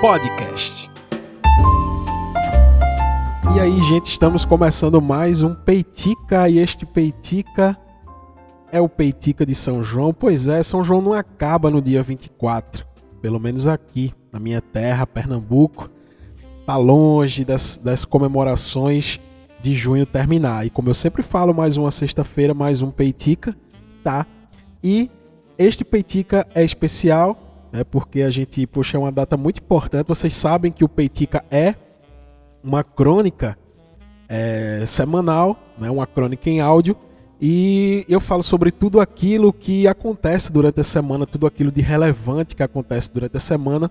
Podcast. E aí, gente, estamos começando mais um Peitica e este Peitica é o Peitica de São João. Pois é, São João não acaba no dia 24, pelo menos aqui na minha terra, Pernambuco. Tá longe das, das comemorações de junho terminar. E como eu sempre falo, mais uma sexta-feira, mais um Peitica, tá? E este Peitica é especial né, porque a gente, poxa, é uma data muito importante. Vocês sabem que o Peitica é uma crônica é, semanal, né, uma crônica em áudio, e eu falo sobre tudo aquilo que acontece durante a semana, tudo aquilo de relevante que acontece durante a semana.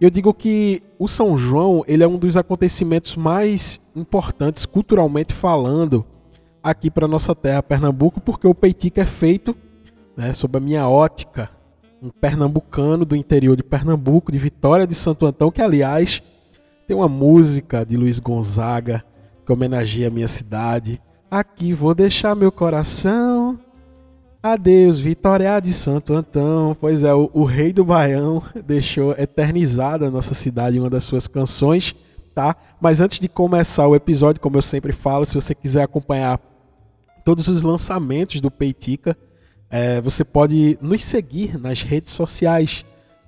Eu digo que o São João ele é um dos acontecimentos mais importantes culturalmente falando aqui para nossa terra, Pernambuco, porque o Peitica é feito, né, sob a minha ótica, um pernambucano do interior de Pernambuco, de Vitória de Santo Antão, que aliás tem uma música de Luiz Gonzaga que homenageia a minha cidade. Aqui vou deixar meu coração. Adeus, Vitória de Santo Antão. Pois é, o, o rei do Baião deixou eternizada a nossa cidade em uma das suas canções, tá? Mas antes de começar o episódio, como eu sempre falo, se você quiser acompanhar todos os lançamentos do Peitica, é, você pode nos seguir nas redes sociais,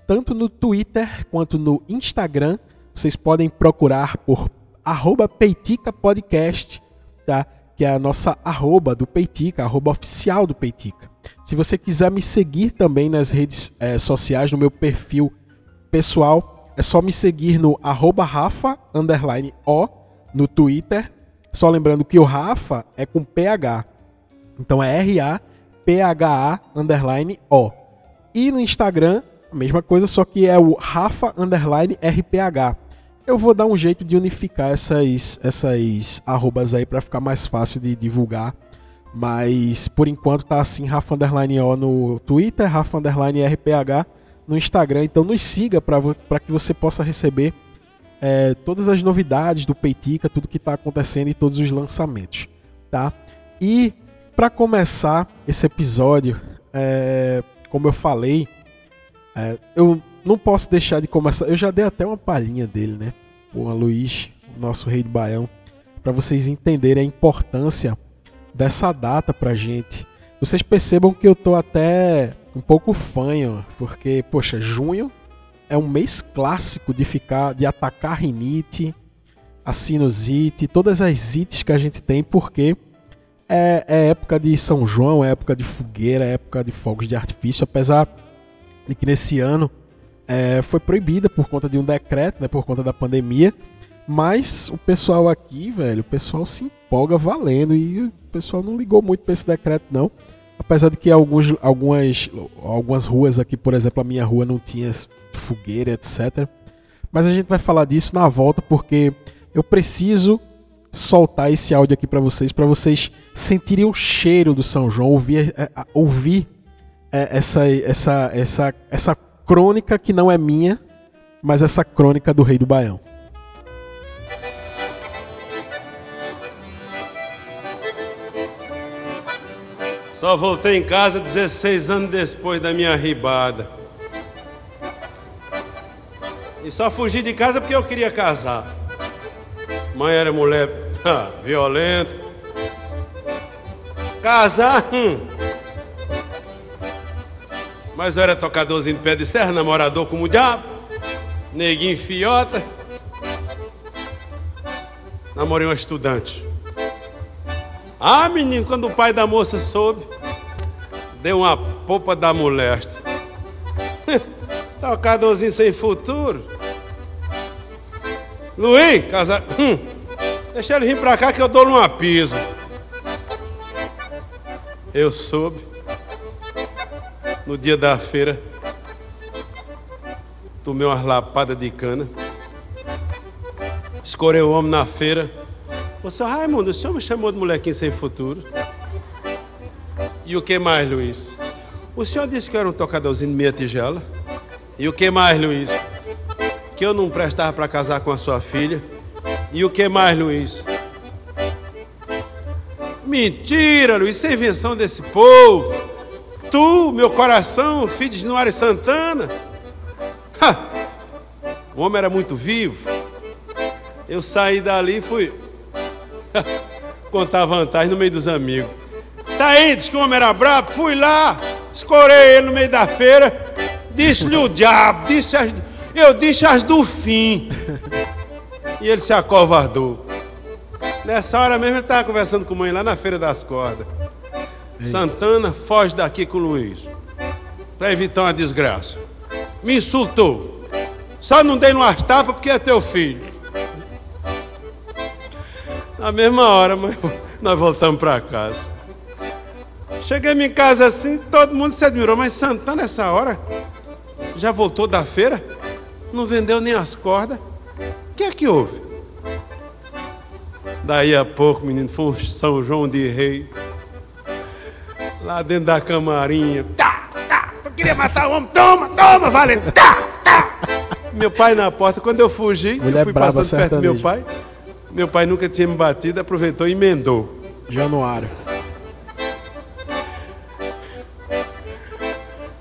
tanto no Twitter quanto no Instagram. Vocês podem procurar por arroba Peitica Podcast, tá? que é a nossa arroba do Peitica, arroba oficial do Peitica. Se você quiser me seguir também nas redes é, sociais, no meu perfil pessoal, é só me seguir no arroba Rafa, underline O, no Twitter. Só lembrando que o Rafa é com PH. Então é R-A PHA underline O. E no Instagram, a mesma coisa, só que é o Rafa underline RPH. Eu vou dar um jeito de unificar essas, essas arrobas aí para ficar mais fácil de divulgar. Mas por enquanto tá assim, Rafa underline O no Twitter, Rafa underline RPH no Instagram. Então nos siga para que você possa receber é, todas as novidades do Peitica, tudo que está acontecendo e todos os lançamentos, tá? E para começar esse episódio, é, como eu falei, é, eu não posso deixar de começar. Eu já dei até uma palhinha dele, né? O Luiz, nosso rei do Baião, para vocês entenderem a importância dessa data pra gente. Vocês percebam que eu tô até um pouco fanho, porque, poxa, junho é um mês clássico de ficar, de atacar a rinite, a sinusite, todas as ites que a gente tem, porque é, é, época de São João, é época de fogueira, é época de fogos de artifício, apesar de que nesse ano é, foi proibida por conta de um decreto, né, por conta da pandemia. Mas o pessoal aqui, velho, o pessoal se empolga valendo e o pessoal não ligou muito para esse decreto, não. Apesar de que alguns, algumas, algumas ruas aqui, por exemplo, a minha rua não tinha fogueira, etc. Mas a gente vai falar disso na volta porque eu preciso soltar esse áudio aqui para vocês, para vocês sentirem o cheiro do São João, ouvir, é, ouvir é, essa, essa, essa, essa crônica que não é minha, mas essa crônica do Rei do Baião. Só voltei em casa 16 anos depois da minha ribada. E só fugi de casa porque eu queria casar. Mãe era mulher violento. Casar, hum. Mas era tocadorzinho de pé de serra, namorador como o diabo, neguinho fiota. Namorei uma estudante. Ah, menino, quando o pai da moça soube, deu uma popa da molesta. Tocadorzinho sem futuro. Luiz, casar. Hum. Deixa ele vir pra cá que eu dou numa piso. Eu soube. No dia da feira. Tomei umas lapadas de cana. Escorei o homem na feira. Ô seu Raimundo, o senhor me chamou de molequinho sem futuro. E o que mais, Luiz? O senhor disse que eu era um tocadorzinho de meia tigela. E o que mais, Luiz? Que eu não prestava para casar com a sua filha. E o que mais, Luiz? Mentira, Luiz, isso é invenção desse povo. Tu, meu coração, filho de Januário Santana. Ha! O homem era muito vivo. Eu saí dali e fui contar vantagem no meio dos amigos. Tá aí, disse que o homem era brabo. Fui lá, escorei ele no meio da feira. Disse-lhe o diabo, disse as, eu disse as do fim. E ele se acovardou. Nessa hora mesmo ele estava conversando com a mãe lá na Feira das Cordas. Santana, foge daqui com o Luiz. Para evitar uma desgraça. Me insultou. Só não dei umas tapas porque é teu filho. Na mesma hora, nós voltamos para casa. Cheguei em casa assim, todo mundo se admirou, mas Santana, essa hora, já voltou da feira? Não vendeu nem as cordas? O que é que houve? Daí a pouco, menino, foi um São João de Rei. Lá dentro da camarinha. Tá, tá, tu queria matar o homem? Toma, toma, vale. Tá, tá meu pai na porta. Quando eu fugi, Mulher eu fui brava, passando perto do meu pai. Meu pai nunca tinha me batido, aproveitou e emendou. Januário.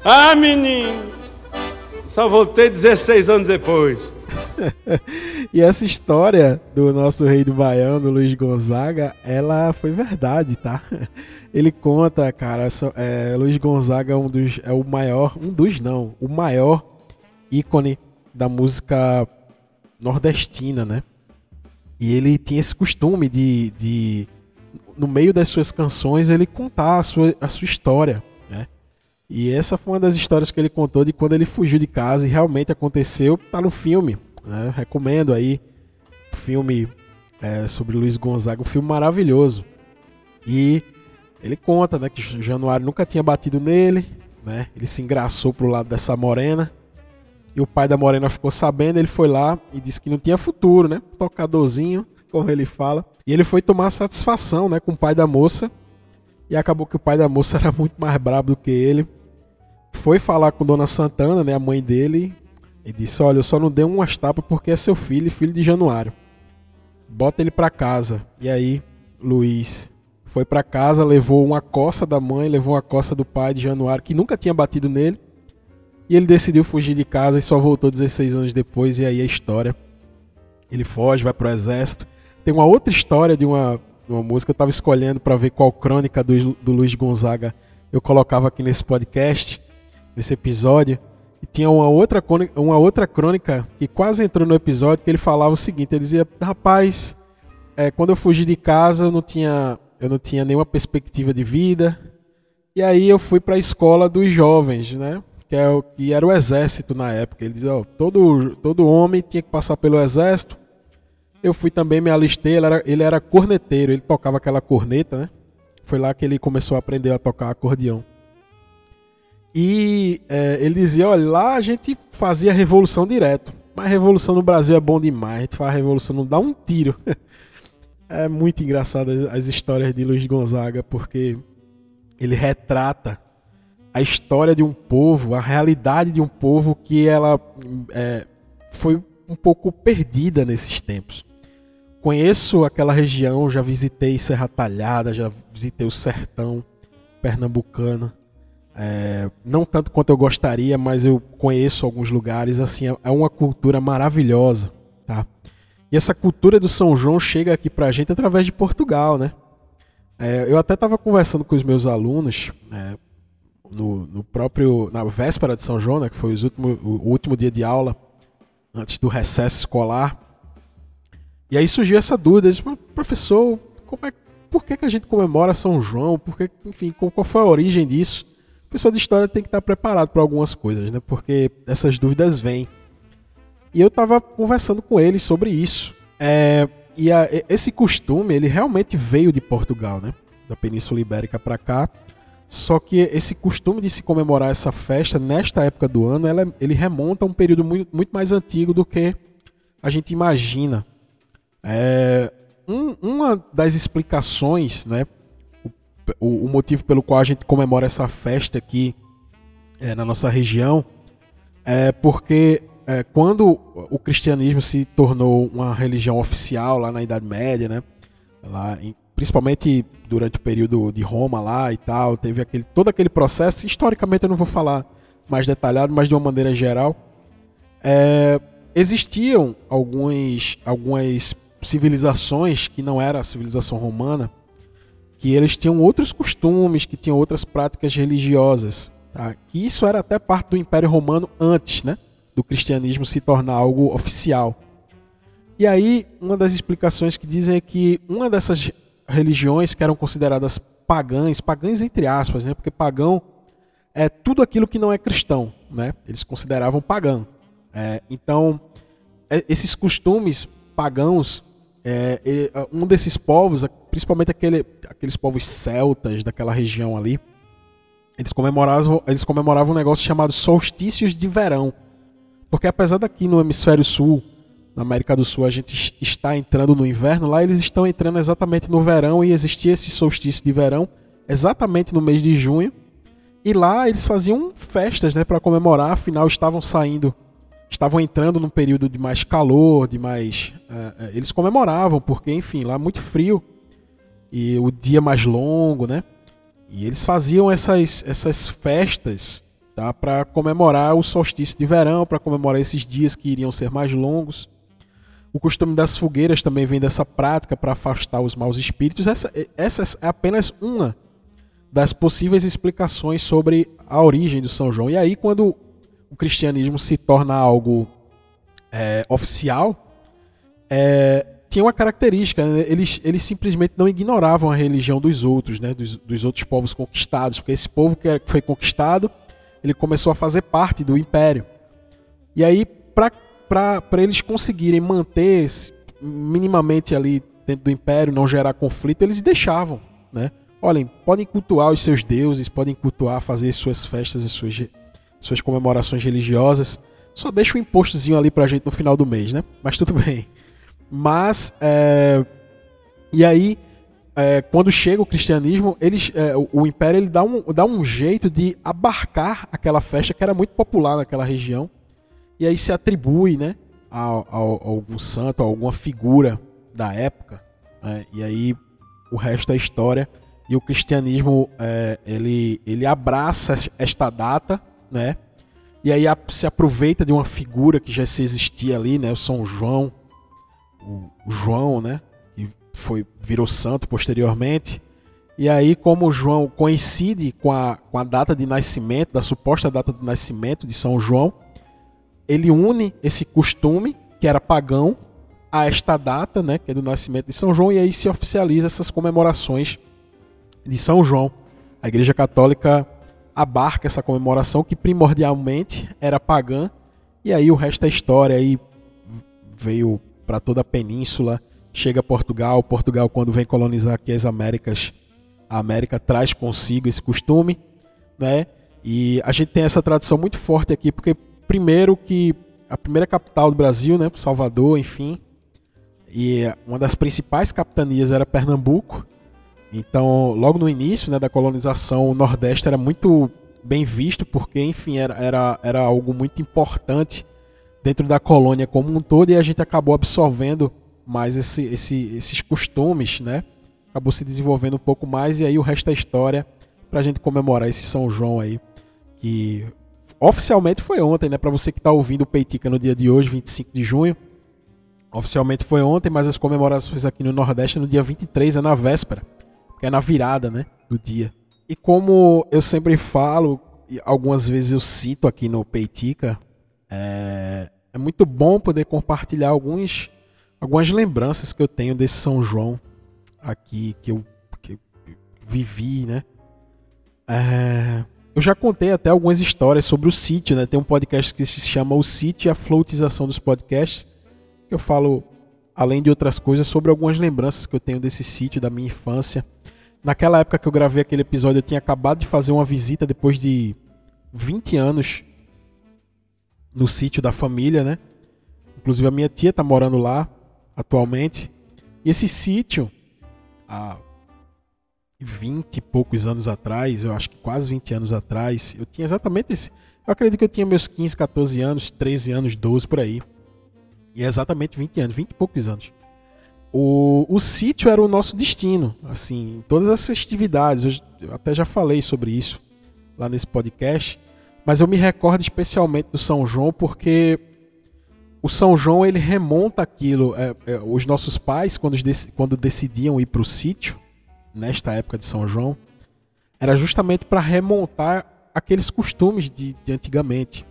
Ah, menino! Só voltei 16 anos depois. e essa história do nosso rei do Baião, do Luiz Gonzaga, ela foi verdade, tá? Ele conta, cara, é, Luiz Gonzaga é um dos, é o maior, um dos não, o maior ícone da música nordestina, né? E ele tinha esse costume de, de no meio das suas canções, ele contar a sua, a sua história, né? E essa foi uma das histórias que ele contou de quando ele fugiu de casa e realmente aconteceu, tá no filme, né? Recomendo aí o filme é, sobre Luiz Gonzaga, um filme maravilhoso. E ele conta, né, que Januário nunca tinha batido nele, né? Ele se engraçou pro lado dessa morena e o pai da Morena ficou sabendo, ele foi lá e disse que não tinha futuro, né? Tocadorzinho, como ele fala. E ele foi tomar satisfação, né, com o pai da moça. E acabou que o pai da moça era muito mais brabo do que ele. Foi falar com Dona Santana, né, a mãe dele, e disse: "Olha, eu só não dei umas tapas porque é seu filho, filho de Januário. Bota ele para casa". E aí, Luiz foi para casa, levou uma coça da mãe, levou uma coça do pai de Januário que nunca tinha batido nele e ele decidiu fugir de casa e só voltou 16 anos depois, e aí a história. Ele foge, vai pro exército. Tem uma outra história de uma, uma música, eu estava escolhendo para ver qual crônica do, do Luiz Gonzaga eu colocava aqui nesse podcast, nesse episódio. E tinha uma outra, uma outra crônica que quase entrou no episódio, que ele falava o seguinte, ele dizia, rapaz, é, quando eu fugi de casa eu não tinha, eu não tinha nenhuma perspectiva de vida, e aí eu fui para a escola dos jovens, né? que, é o, que era o exército na época. Ele dizia, todo, todo homem tinha que passar pelo exército. Eu fui também, me alistei, ele era, ele era corneteiro, ele tocava aquela corneta, né? Foi lá que ele começou a aprender a tocar acordeão. E é, ele dizia, olha, lá a gente fazia revolução direto. Mas revolução no Brasil é bom demais, a gente faz revolução, não dá um tiro. é muito engraçado as, as histórias de Luiz Gonzaga, porque ele retrata a história de um povo, a realidade de um povo que ela é, foi um pouco perdida nesses tempos. Conheço aquela região, já visitei Serra Talhada, já visitei o sertão pernambucano. É, não tanto quanto eu gostaria, mas eu conheço alguns lugares. Assim, é uma cultura maravilhosa, tá? E essa cultura do São João chega aqui pra gente através de Portugal, né? É, eu até estava conversando com os meus alunos, né, no, no próprio na véspera de São João, né, que foi último, o último dia de aula antes do recesso escolar. E aí surgiu essa dúvida, disse, professor, como é, por que, que a gente comemora São João? Por que, enfim, qual foi a origem disso? O pessoal de história tem que estar preparado para algumas coisas, né? Porque essas dúvidas vêm. E eu estava conversando com eles sobre isso. É, e a, esse costume, ele realmente veio de Portugal, né? Da Península Ibérica para cá. Só que esse costume de se comemorar essa festa nesta época do ano, ela, ele remonta a um período muito, muito mais antigo do que a gente imagina. É, um, uma das explicações, né, o, o, motivo pelo qual a gente comemora essa festa aqui é, na nossa região, é porque é, quando o cristianismo se tornou uma religião oficial lá na Idade Média, né, lá em, principalmente durante o período de Roma lá e tal, teve aquele, todo aquele processo. Historicamente eu não vou falar mais detalhado, mas de uma maneira geral. É, existiam alguns, algumas civilizações que não era a civilização romana, que eles tinham outros costumes, que tinham outras práticas religiosas. Tá? Que isso era até parte do Império Romano antes né, do cristianismo se tornar algo oficial. E aí, uma das explicações que dizem é que uma dessas religiões que eram consideradas pagãs, pagãs entre aspas, né, porque pagão é tudo aquilo que não é cristão, né? Eles consideravam pagão. É, então, é, esses costumes pagãos, é, um desses povos, principalmente aquele, aqueles povos celtas daquela região ali, eles comemoravam, eles comemoravam um negócio chamado solstícios de verão. Porque apesar daqui no hemisfério sul, na América do Sul, a gente está entrando no inverno, lá eles estão entrando exatamente no verão e existia esse solstício de verão exatamente no mês de junho. E lá eles faziam festas, né, para comemorar, afinal estavam saindo, estavam entrando num período de mais calor, de mais, uh, eles comemoravam porque, enfim, lá muito frio e o dia mais longo, né? E eles faziam essas essas festas, tá, para comemorar o solstício de verão, para comemorar esses dias que iriam ser mais longos. O costume das fogueiras também vem dessa prática para afastar os maus espíritos. Essa, essa é apenas uma das possíveis explicações sobre a origem do São João. E aí, quando o cristianismo se torna algo é, oficial, é, tinha uma característica, né? eles, eles simplesmente não ignoravam a religião dos outros, né? dos, dos outros povos conquistados, porque esse povo que foi conquistado, ele começou a fazer parte do império. E aí, para eles conseguirem manter minimamente ali dentro do império, não gerar conflito, eles deixavam, né? Olhem, podem cultuar os seus deuses, podem cultuar, fazer suas festas e suas, suas comemorações religiosas. Só deixa um impostozinho ali pra gente no final do mês, né? Mas tudo bem. Mas, é... e aí, é, quando chega o cristianismo, eles, é, o, o, império ele dá um, dá um jeito de abarcar aquela festa que era muito popular naquela região. E aí se atribui, né, a, a, a algum santo, a alguma figura da época. Né? E aí o resto é história e o cristianismo é, ele, ele abraça esta data, né? E aí se aproveita de uma figura que já se existia ali, né? O São João, o, João, né? Que foi virou santo posteriormente. E aí, como João coincide com a, com a data de nascimento, da suposta data de nascimento de São João, ele une esse costume, que era pagão, a esta data, né, que é do nascimento de São João, e aí se oficializa essas comemorações de São João. A Igreja Católica abarca essa comemoração que primordialmente era pagã. E aí o resto da história. Aí veio para toda a península, chega a Portugal, Portugal quando vem colonizar aqui as Américas, a América traz consigo esse costume, né? E a gente tem essa tradição muito forte aqui porque primeiro que a primeira capital do Brasil, né, Salvador, enfim, e uma das principais capitanias era Pernambuco. Então, logo no início né, da colonização, o Nordeste era muito bem visto, porque, enfim, era, era, era algo muito importante dentro da colônia como um todo, e a gente acabou absorvendo mais esse, esse, esses costumes, né? Acabou se desenvolvendo um pouco mais, e aí o resto da história para a gente comemorar esse São João aí, que oficialmente foi ontem, né? Para você que está ouvindo o Peitica no dia de hoje, 25 de junho. Oficialmente foi ontem, mas as comemorações aqui no Nordeste é no dia 23, é na véspera é na virada, né, do dia. E como eu sempre falo, e algumas vezes eu cito aqui no Peitica, é, é muito bom poder compartilhar alguns, algumas lembranças que eu tenho desse São João aqui, que eu, que eu vivi, né. É, eu já contei até algumas histórias sobre o sítio, né? Tem um podcast que se chama O Sítio e a Floatização dos Podcasts, que eu falo, além de outras coisas, sobre algumas lembranças que eu tenho desse sítio, da minha infância. Naquela época que eu gravei aquele episódio, eu tinha acabado de fazer uma visita depois de 20 anos no sítio da família, né? Inclusive a minha tia tá morando lá atualmente. E esse sítio, há 20 e poucos anos atrás, eu acho que quase 20 anos atrás, eu tinha exatamente esse. Eu acredito que eu tinha meus 15, 14 anos, 13 anos, 12 por aí. E é exatamente 20 anos, 20 e poucos anos o, o sítio era o nosso destino, assim, todas as festividades, eu até já falei sobre isso lá nesse podcast, mas eu me recordo especialmente do São João porque o São João ele remonta aquilo. É, é, os nossos pais, quando, quando decidiam ir para o sítio, nesta época de São João, era justamente para remontar aqueles costumes de, de antigamente.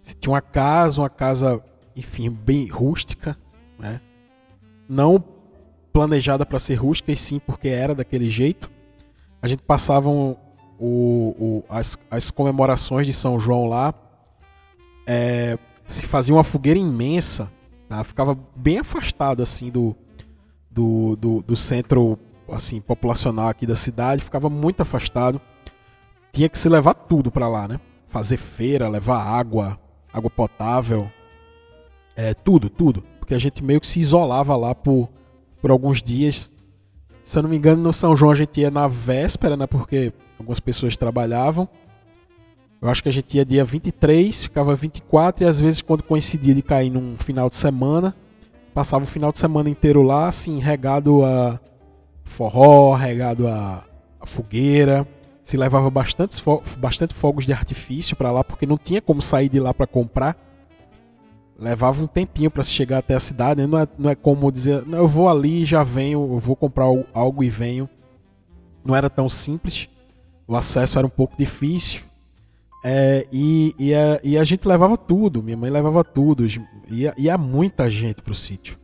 Se tinha uma casa, uma casa, enfim, bem rústica, né? Não planejada para ser rústica, e sim porque era daquele jeito. A gente passava o, o, as, as comemorações de São João lá, é, se fazia uma fogueira imensa, tá? ficava bem afastado assim do, do, do, do centro assim populacional aqui da cidade, ficava muito afastado. Tinha que se levar tudo para lá, né? Fazer feira, levar água, água potável, é, tudo, tudo. Porque a gente meio que se isolava lá por, por alguns dias. Se eu não me engano, no São João a gente ia na véspera, né? Porque algumas pessoas trabalhavam. Eu acho que a gente ia dia 23, ficava 24 e às vezes quando coincidia de cair num final de semana, passava o final de semana inteiro lá, assim, regado a forró, regado a, a fogueira. Se levava bastante, fo bastante fogos de artifício para lá, porque não tinha como sair de lá para comprar. Levava um tempinho para se chegar até a cidade. Né? Não, é, não é como dizer, eu vou ali, já venho, eu vou comprar algo e venho. Não era tão simples. O acesso era um pouco difícil. É, e, e, a, e, a, gente levava tudo, minha mãe levava tudo. Ia, ia muita gente pro sítio.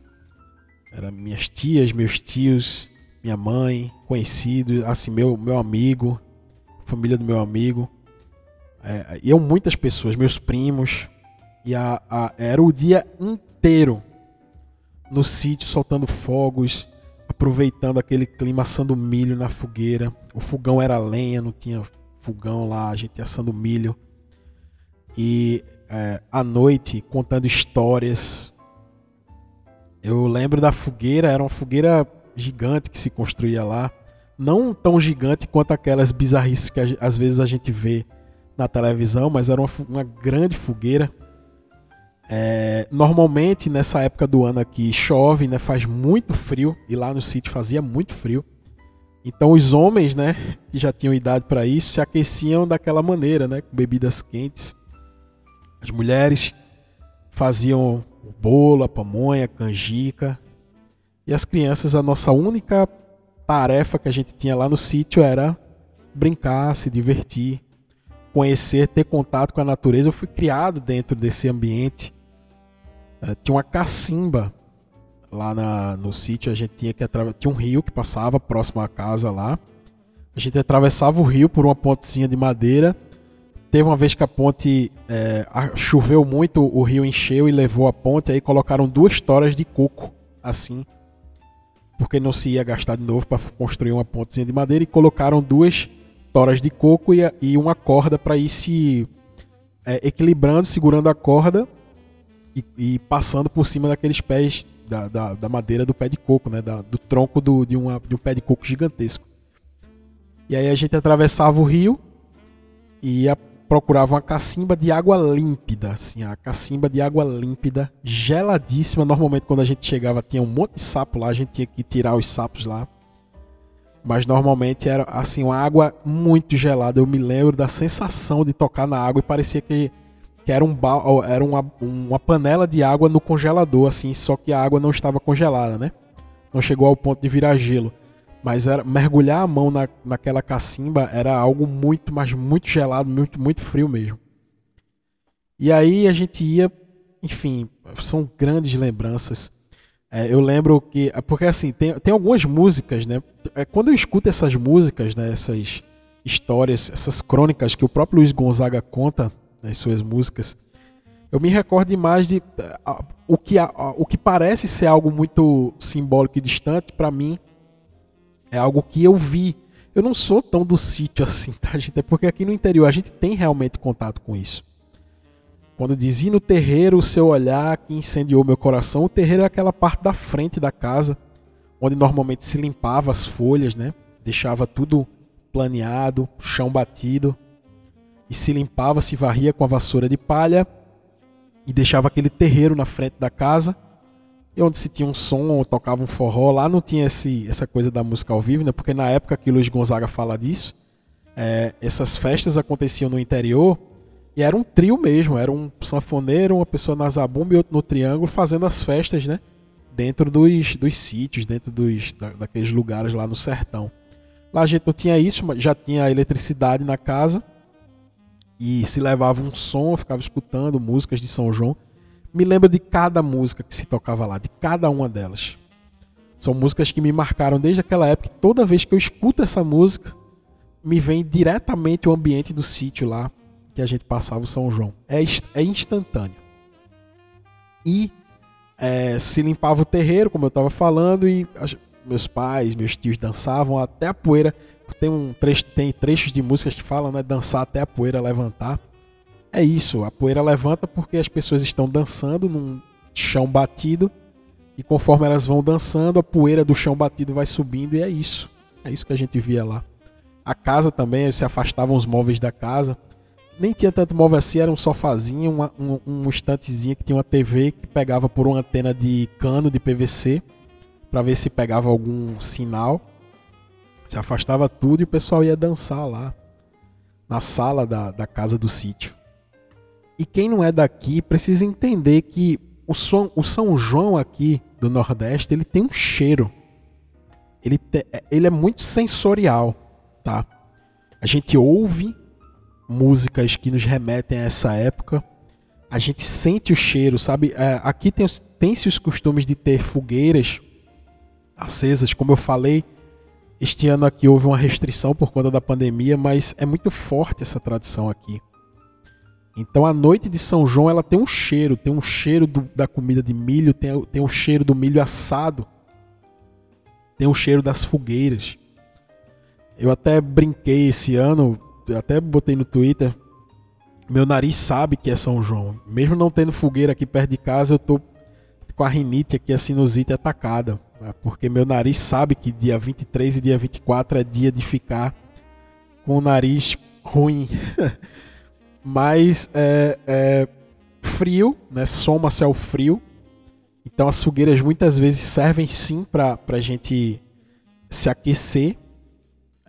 Era minhas tias, meus tios, minha mãe, conhecido, assim, meu, meu amigo, família do meu amigo. É, iam muitas pessoas, meus primos. E a, a, era o dia inteiro no sítio soltando fogos, aproveitando aquele clima, assando milho na fogueira. O fogão era lenha, não tinha fogão lá, a gente assando milho. E é, à noite contando histórias. Eu lembro da fogueira, era uma fogueira gigante que se construía lá. Não tão gigante quanto aquelas bizarrices que às vezes a gente vê na televisão, mas era uma, uma grande fogueira. É, normalmente nessa época do ano aqui chove, né, faz muito frio e lá no sítio fazia muito frio. Então os homens, né, que já tinham idade para isso, se aqueciam daquela maneira, né, com bebidas quentes. As mulheres faziam o bolo, a pamonha, canjica, e as crianças, a nossa única tarefa que a gente tinha lá no sítio era brincar, se divertir, conhecer, ter contato com a natureza. Eu fui criado dentro desse ambiente. É, tinha uma cacimba lá na, no sítio. A gente tinha que tinha um rio que passava próximo à casa lá. A gente atravessava o rio por uma pontezinha de madeira. Teve uma vez que a ponte é, choveu muito, o rio encheu e levou a ponte. Aí colocaram duas toras de coco assim porque não se ia gastar de novo para construir uma pontezinha de madeira e colocaram duas toras de coco e, e uma corda para ir se é, equilibrando, segurando a corda e, e, passando por cima daqueles pés da, da, da madeira do pé de coco, né, da, do tronco do, de, uma, de um pé de coco gigantesco. E aí a gente atravessava o rio e ia procurava uma cacimba de água límpida, assim, a cacimba de água límpida, geladíssima. Normalmente quando a gente chegava tinha um monte de sapo lá, a gente tinha que tirar os sapos lá. Mas normalmente era assim uma água muito gelada. Eu me lembro da sensação de tocar na água e parecia que, que era, um era uma, uma panela de água no congelador, assim, só que a água não estava congelada, né? Não chegou ao ponto de virar gelo. Mas era, mergulhar a mão na, naquela cacimba era algo muito, mas muito gelado, muito, muito frio mesmo. E aí a gente ia, enfim, são grandes lembranças. É, eu lembro que. Porque assim, tem, tem algumas músicas, né? É, quando eu escuto essas músicas, né, essas histórias, essas crônicas que o próprio Luiz Gonzaga conta nas suas músicas, eu me recordo demais de. Uh, o, que, uh, o que parece ser algo muito simbólico e distante, para mim, é algo que eu vi. Eu não sou tão do sítio assim, tá, gente? É porque aqui no interior a gente tem realmente contato com isso. Quando dizia no terreiro o seu olhar que incendiou meu coração, o terreiro é aquela parte da frente da casa, onde normalmente se limpava as folhas, né? Deixava tudo planeado, chão batido, e se limpava, se varria com a vassoura de palha e deixava aquele terreiro na frente da casa e onde se tinha um som, tocava um forró, lá não tinha esse, essa coisa da música ao vivo, né? Porque na época que Luiz Gonzaga fala disso, é, essas festas aconteciam no interior E era um trio mesmo, era um sanfoneiro, uma pessoa na zabumba e outro no triângulo fazendo as festas, né? Dentro dos, dos sítios, dentro dos, da, daqueles lugares lá no sertão. Lá a gente não tinha isso, mas já tinha eletricidade na casa. E se levava um som, ficava escutando músicas de São João. Me lembro de cada música que se tocava lá, de cada uma delas. São músicas que me marcaram desde aquela época. Toda vez que eu escuto essa música, me vem diretamente o ambiente do sítio lá que a gente passava o São João. É, é instantâneo. E é, se limpava o terreiro, como eu estava falando, e meus pais, meus tios dançavam até a poeira. Tem, um trecho, tem trechos de músicas que falam, né? Dançar até a poeira levantar. É isso, a poeira levanta porque as pessoas estão dançando num chão batido. E conforme elas vão dançando, a poeira do chão batido vai subindo e é isso. É isso que a gente via lá. A casa também, se afastavam os móveis da casa. Nem tinha tanto móvel assim, era um sofazinho, uma, um, um estantezinho que tinha uma TV que pegava por uma antena de cano de PVC para ver se pegava algum sinal. Se afastava tudo e o pessoal ia dançar lá na sala da, da casa do sítio. E quem não é daqui precisa entender que o, som, o São João aqui do Nordeste ele tem um cheiro. Ele, te, ele é muito sensorial, tá? A gente ouve músicas que nos remetem a essa época. A gente sente o cheiro, sabe? É, aqui tem-se tem os costumes de ter fogueiras acesas, como eu falei. Este ano aqui houve uma restrição por conta da pandemia, mas é muito forte essa tradição aqui. Então a noite de São João ela tem um cheiro, tem um cheiro do, da comida de milho, tem, tem um cheiro do milho assado, tem um cheiro das fogueiras. Eu até brinquei esse ano, até botei no Twitter. Meu nariz sabe que é São João. Mesmo não tendo fogueira aqui perto de casa, eu tô com a rinite aqui, a sinusite atacada. Né? Porque meu nariz sabe que dia 23 e dia 24 é dia de ficar com o nariz ruim. Mas é, é frio, né? Soma-se ao frio. Então as fogueiras muitas vezes servem sim para a gente se aquecer.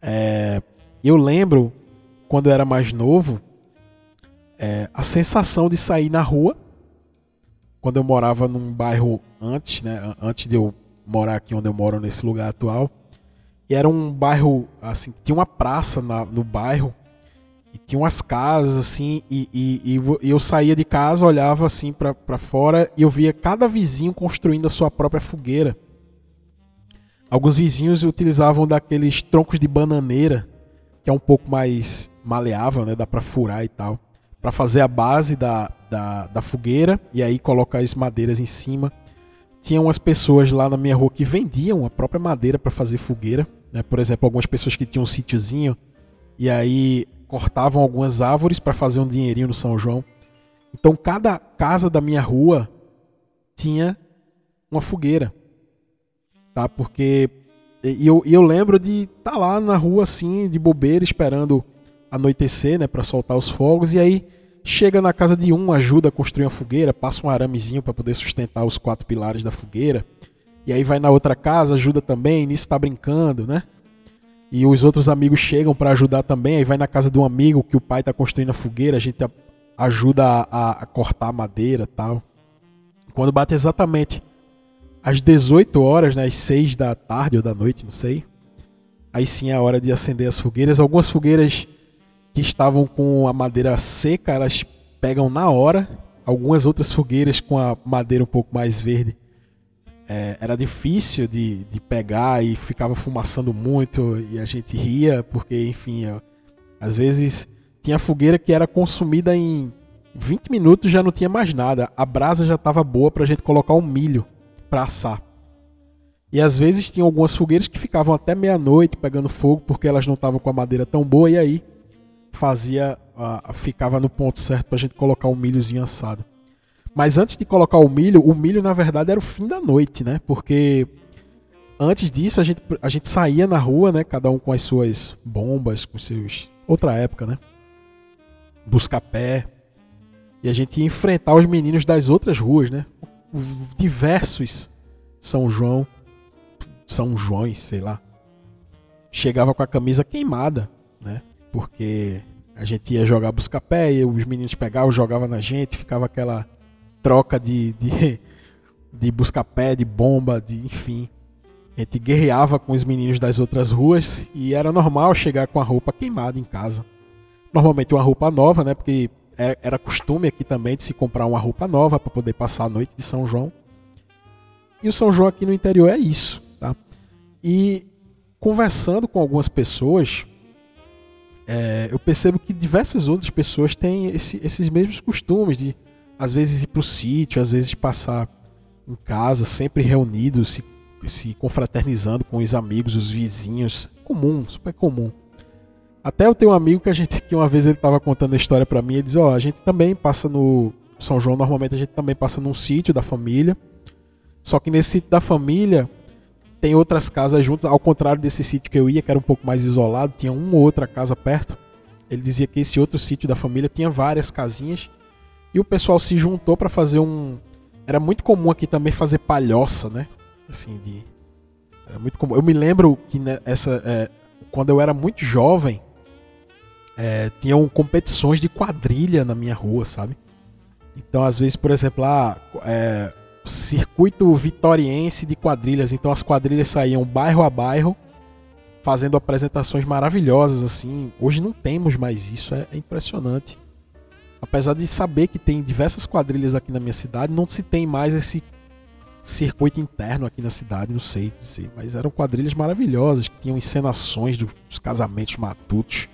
É, eu lembro quando eu era mais novo, é, a sensação de sair na rua, quando eu morava num bairro antes, né, antes de eu morar aqui onde eu moro nesse lugar atual, e era um bairro assim, tinha uma praça na, no bairro e tinha umas casas assim e, e, e eu saía de casa, olhava assim para fora e eu via cada vizinho construindo a sua própria fogueira. Alguns vizinhos utilizavam daqueles troncos de bananeira, que é um pouco mais maleável, né? Dá para furar e tal. Para fazer a base da, da, da, fogueira e aí colocar as madeiras em cima. Tinha umas pessoas lá na minha rua que vendiam a própria madeira para fazer fogueira. Né? Por exemplo, algumas pessoas que tinham um sítiozinho e aí cortavam algumas árvores para fazer um dinheirinho no São João. Então cada casa da minha rua tinha uma fogueira. Tá? Porque e eu, eu lembro de estar tá lá na rua assim, de bobeira, esperando anoitecer, né, para soltar os fogos e aí chega na casa de um, ajuda a construir uma fogueira, passa um aramezinho para poder sustentar os quatro pilares da fogueira. E aí vai na outra casa, ajuda também, nisso está brincando, né? E os outros amigos chegam para ajudar também, aí vai na casa de um amigo que o pai está construindo a fogueira, a gente ajuda a, a cortar a madeira, tal. Quando bate exatamente às 18 horas, né, às 6 da tarde ou da noite, não sei. Aí sim é a hora de acender as fogueiras. Algumas fogueiras que estavam com a madeira seca, elas pegam na hora. Algumas outras fogueiras com a madeira um pouco mais verde. É, era difícil de, de pegar e ficava fumaçando muito e a gente ria porque, enfim, ó, às vezes tinha fogueira que era consumida em 20 minutos já não tinha mais nada. A brasa já estava boa para a gente colocar o um milho para assar. E às vezes tinha algumas fogueiras que ficavam até meia-noite pegando fogo porque elas não estavam com a madeira tão boa e aí fazia, uh, ficava no ponto certo para a gente colocar o milhozinho assado. Mas antes de colocar o milho, o milho na verdade era o fim da noite, né? Porque antes disso a gente, a gente saía na rua, né? Cada um com as suas bombas, com seus. Outra época, né? Buscar pé. E a gente ia enfrentar os meninos das outras ruas, né? Diversos São João. São Joões, sei lá. Chegava com a camisa queimada, né? Porque A gente ia jogar busca-pé e os meninos pegavam, jogavam na gente, ficava aquela troca de, de, de busca-pé, de bomba, de enfim. A gente guerreava com os meninos das outras ruas e era normal chegar com a roupa queimada em casa. Normalmente uma roupa nova, né? Porque era costume aqui também de se comprar uma roupa nova para poder passar a noite de São João. E o São João aqui no interior é isso, tá? E conversando com algumas pessoas, é, eu percebo que diversas outras pessoas têm esse, esses mesmos costumes de às vezes ir para o sítio, às vezes passar em casa, sempre reunidos, se, se confraternizando com os amigos, os vizinhos. Comum, super comum. Até eu tenho um amigo que a gente que uma vez ele estava contando a história para mim, ele diz: "Ó, oh, a gente também passa no São João, normalmente a gente também passa num sítio da família. Só que nesse sítio da família tem outras casas juntas, ao contrário desse sítio que eu ia, que era um pouco mais isolado, tinha uma ou outra casa perto. Ele dizia que esse outro sítio da família tinha várias casinhas e o pessoal se juntou para fazer um. Era muito comum aqui também fazer palhoça, né? Assim, de. Era muito comum. Eu me lembro que essa, é, quando eu era muito jovem, é, tinham competições de quadrilha na minha rua, sabe? Então, às vezes, por exemplo, lá, é, circuito vitoriense de quadrilhas. Então, as quadrilhas saíam bairro a bairro, fazendo apresentações maravilhosas, assim. Hoje não temos mais isso, é, impressionante. Apesar de saber que tem diversas quadrilhas aqui na minha cidade, não se tem mais esse circuito interno aqui na cidade, não sei dizer, mas eram quadrilhas maravilhosas que tinham encenações dos casamentos matutos,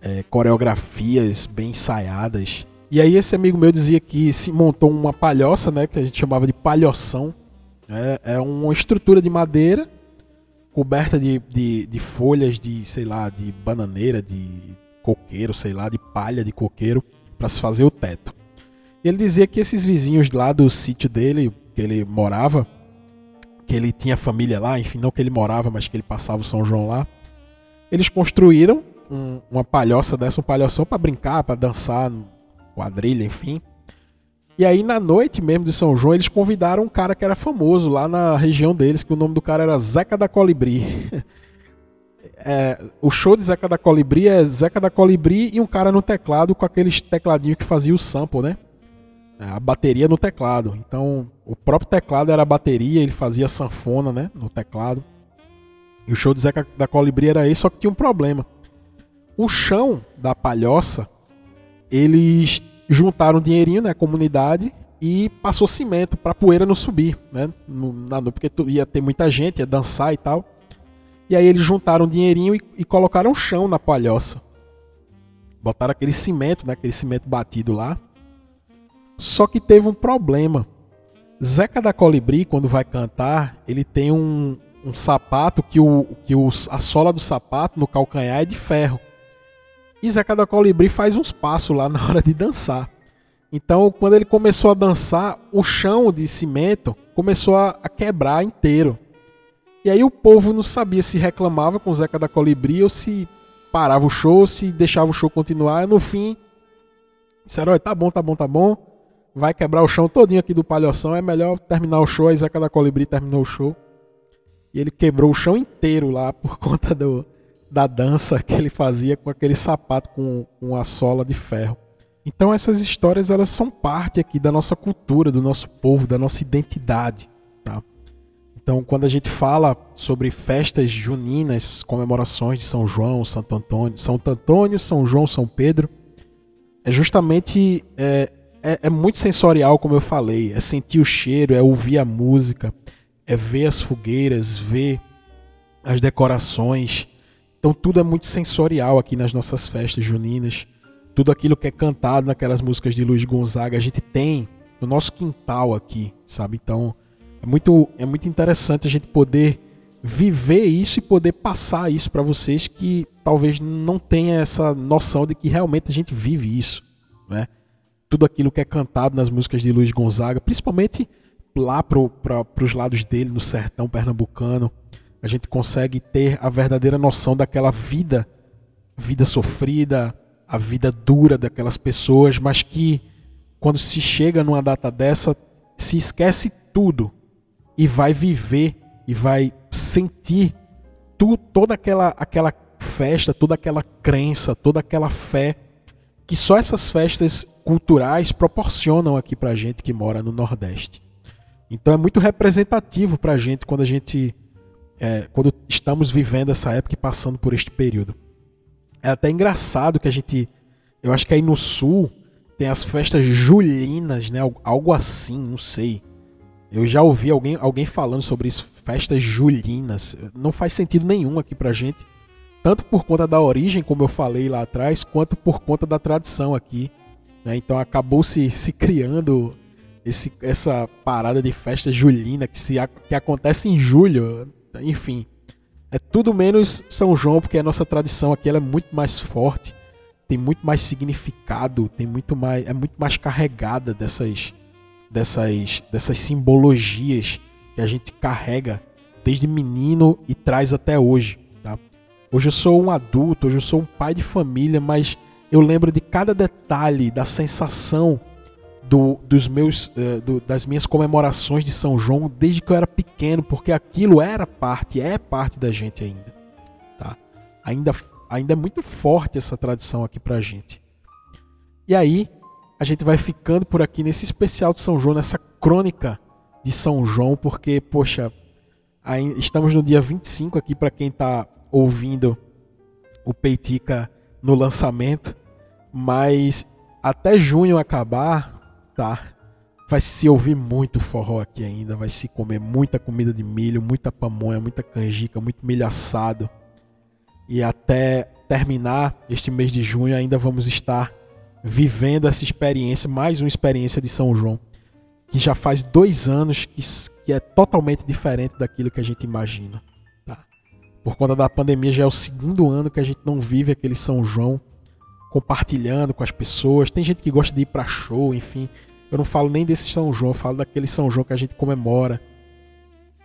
é, coreografias bem ensaiadas. E aí esse amigo meu dizia que se montou uma palhoça, né, que a gente chamava de palhoção. É, é uma estrutura de madeira coberta de, de, de folhas de, sei lá, de bananeira, de coqueiro, sei lá, de palha de coqueiro para se fazer o teto. Ele dizia que esses vizinhos lá do sítio dele, que ele morava, que ele tinha família lá, enfim, não que ele morava, mas que ele passava o São João lá, eles construíram um, uma palhoça dessa, um palhoção para brincar, para dançar, quadrilha, enfim. E aí na noite mesmo de São João, eles convidaram um cara que era famoso lá na região deles, que o nome do cara era Zeca da Colibri. é, o show de Zeca da Colibri é Zeca da Colibri e um cara no teclado com aqueles tecladinhos que fazia o sample, né? É, a bateria no teclado. Então, o próprio teclado era a bateria, ele fazia sanfona, né? No teclado. E o show de Zeca da Colibri era esse, só que tinha um problema. O chão da palhoça, eles juntaram dinheirinho na né, comunidade e passou cimento para poeira não subir, né? Na, porque ia ter muita gente, ia dançar e tal. E aí eles juntaram dinheirinho e, e colocaram chão na palhoça. Botaram aquele cimento, né? Aquele cimento batido lá. Só que teve um problema. Zeca da Colibri, quando vai cantar, ele tem um, um sapato que, o, que o, a sola do sapato no calcanhar é de ferro. E Zeca da Colibri faz uns passos lá na hora de dançar. Então, quando ele começou a dançar, o chão de cimento começou a, quebrar inteiro. E aí o povo não sabia se reclamava com Zeca da Colibri ou se parava o show, se deixava o show continuar. E no fim, disseram: tá bom, tá bom, tá bom. Vai quebrar o chão todinho aqui do palhoção. É melhor terminar o show. Aí Zeca da Colibri terminou o show. E ele quebrou o chão inteiro lá por conta do, da dança que ele fazia com aquele sapato com, com a sola de ferro. Então essas histórias elas são parte aqui da nossa cultura, do nosso povo, da nossa identidade. Tá? Então, quando a gente fala sobre festas juninas, comemorações de São João, Santo Antônio, São Antônio, São João, São Pedro, é justamente é, é, é, muito sensorial, como eu falei. É sentir o cheiro, é ouvir a música, é ver as fogueiras, ver as decorações. Então, tudo é muito sensorial aqui nas nossas festas juninas. Tudo aquilo que é cantado naquelas músicas de Luiz Gonzaga, a gente tem no nosso quintal aqui, sabe? Então é muito, é muito interessante a gente poder viver isso e poder passar isso para vocês que talvez não tenha essa noção de que realmente a gente vive isso, né? Tudo aquilo que é cantado nas músicas de Luiz Gonzaga, principalmente lá para os lados dele, no sertão pernambucano, a gente consegue ter a verdadeira noção daquela vida, vida sofrida, a vida dura daquelas pessoas, mas que quando se chega numa data dessa, se esquece tudo e vai viver e vai sentir tu, toda aquela, aquela festa, toda aquela crença, toda aquela fé que só essas festas culturais proporcionam aqui pra gente que mora no Nordeste. Então é muito representativo pra gente quando a gente é, quando estamos vivendo essa época e passando por este período. É até engraçado que a gente, eu acho que aí no sul tem as festas julinas, né? Algo assim, não sei. Eu já ouvi alguém, alguém falando sobre isso, festas julinas. Não faz sentido nenhum aqui pra gente, tanto por conta da origem, como eu falei lá atrás, quanto por conta da tradição aqui. Né? Então acabou se, se criando esse, essa parada de festa julina que, se, que acontece em julho enfim. É tudo menos São João, porque a nossa tradição aqui é muito mais forte, tem muito mais significado, tem muito mais, é muito mais carregada dessas, dessas, dessas simbologias que a gente carrega desde menino e traz até hoje. Tá? Hoje eu sou um adulto, hoje eu sou um pai de família, mas eu lembro de cada detalhe, da sensação do, dos meus, uh, do, das minhas comemorações de São João desde que eu era pequeno, porque aquilo era parte, é parte da gente ainda. Tá? Ainda, ainda é muito forte essa tradição aqui pra gente. E aí, a gente vai ficando por aqui nesse especial de São João, nessa crônica de São João, porque, poxa, estamos no dia 25 aqui para quem está ouvindo o Peitica no lançamento, mas até junho acabar, tá? Vai se ouvir muito forró aqui ainda, vai se comer muita comida de milho, muita pamonha, muita canjica, muito milho assado. E até terminar este mês de junho ainda vamos estar vivendo essa experiência, mais uma experiência de São João, que já faz dois anos que, que é totalmente diferente daquilo que a gente imagina. Tá? Por conta da pandemia já é o segundo ano que a gente não vive aquele São João compartilhando com as pessoas. Tem gente que gosta de ir para show, enfim. Eu não falo nem desse São João, falo daquele São João que a gente comemora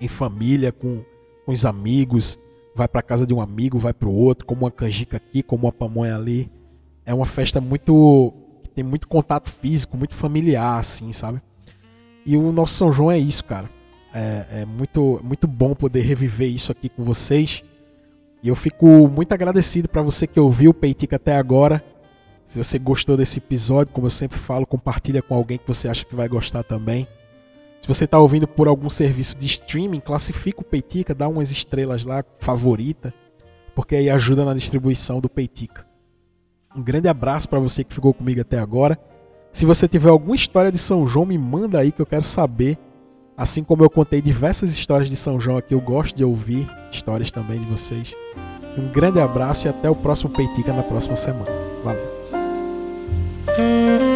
em família, com, com os amigos. Vai para casa de um amigo, vai para o outro, como uma canjica aqui, como uma pamonha ali. É uma festa muito. tem muito contato físico, muito familiar, assim, sabe? E o nosso São João é isso, cara. É, é muito, muito bom poder reviver isso aqui com vocês. E eu fico muito agradecido para você que ouviu o Peitica até agora. Se você gostou desse episódio, como eu sempre falo, compartilha com alguém que você acha que vai gostar também. Se você está ouvindo por algum serviço de streaming, classifica o Peitica, dá umas estrelas lá, favorita, porque aí ajuda na distribuição do Peitica. Um grande abraço para você que ficou comigo até agora. Se você tiver alguma história de São João, me manda aí que eu quero saber. Assim como eu contei diversas histórias de São João aqui, eu gosto de ouvir histórias também de vocês. Um grande abraço e até o próximo Peitica na próxima semana. Valeu! Thank you.